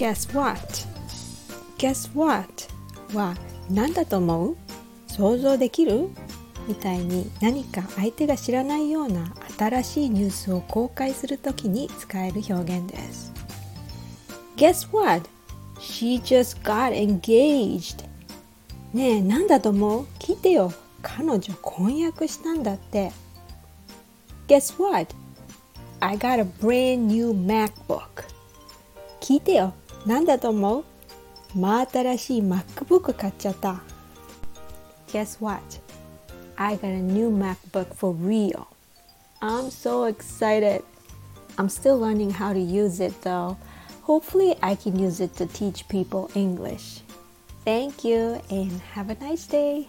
Guess what? Guess what? は何だと思う？想像できる？みたいに何か相手が知らないような新しいニュースを公開するときに使える表現です。Guess what? She just got engaged. ねえ、何だと思う？聞いてよ。彼女婚約したんだって。Guess what? I got a brand new MacBook. 聞いてよ。何だと思う真新しい MacBook 買っちゃった。Guess what? I got a new MacBook for real. I'm so excited. I'm still learning how to use it though. Hopefully, I can use it to teach people English. Thank you and have a nice day.